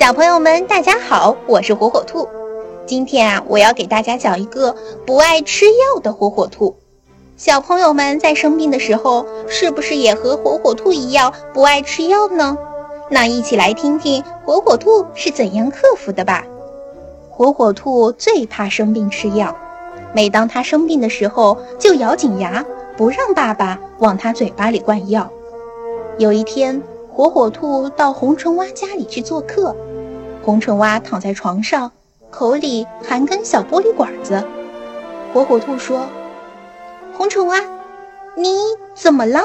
小朋友们，大家好，我是火火兔。今天啊，我要给大家讲一个不爱吃药的火火兔。小朋友们在生病的时候，是不是也和火火兔一样不爱吃药呢？那一起来听听火火兔是怎样克服的吧。火火兔最怕生病吃药，每当它生病的时候，就咬紧牙，不让爸爸往它嘴巴里灌药。有一天，火火兔到红唇蛙家里去做客。红唇蛙躺在床上，口里含根小玻璃管子。火火兔说：“红唇蛙，你怎么了？”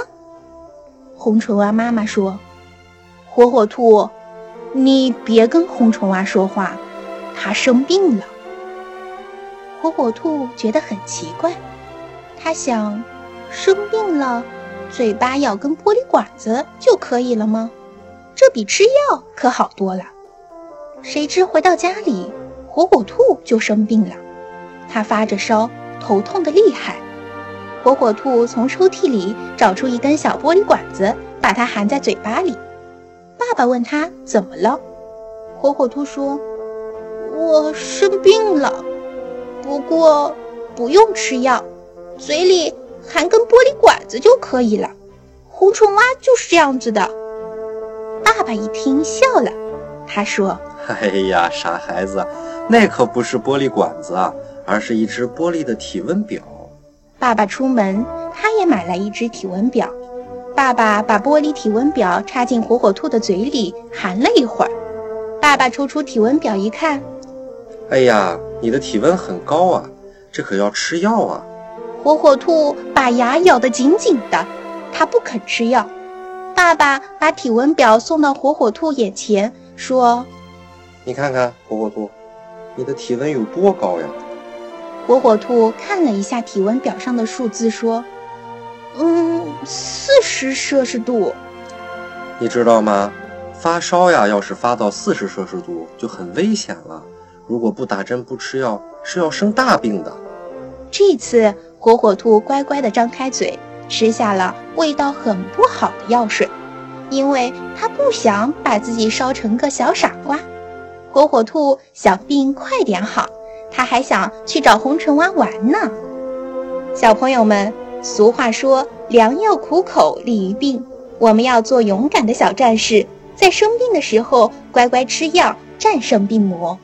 红唇蛙妈妈说：“火火兔，你别跟红唇蛙说话，它生病了。”火火兔觉得很奇怪，他想：生病了，嘴巴咬根玻璃管子就可以了吗？这比吃药可好多了。谁知回到家里，火火兔就生病了。它发着烧，头痛的厉害。火火兔从抽屉里找出一根小玻璃管子，把它含在嘴巴里。爸爸问他怎么了，火火兔说：“我生病了，不过不用吃药，嘴里含根玻璃管子就可以了。红唇蛙就是这样子的。”爸爸一听笑了，他说。哎呀，傻孩子，那可不是玻璃管子啊，而是一只玻璃的体温表。爸爸出门，他也买来一只体温表。爸爸把玻璃体温表插进火火兔的嘴里，含了一会儿。爸爸抽出体温表一看，哎呀，你的体温很高啊，这可要吃药啊！火火兔把牙咬得紧紧的，他不肯吃药。爸爸把体温表送到火火兔眼前，说。你看看火火兔，你的体温有多高呀？火火兔看了一下体温表上的数字，说：“嗯，四十摄氏度。”你知道吗？发烧呀，要是发到四十摄氏度就很危险了。如果不打针不吃药，是要生大病的。这次火火兔乖乖地张开嘴，吃下了味道很不好的药水，因为它不想把自己烧成个小傻瓜。火火兔想病快点好，他还想去找红尘蛙玩呢。小朋友们，俗话说“良药苦口利于病”，我们要做勇敢的小战士，在生病的时候乖乖吃药，战胜病魔。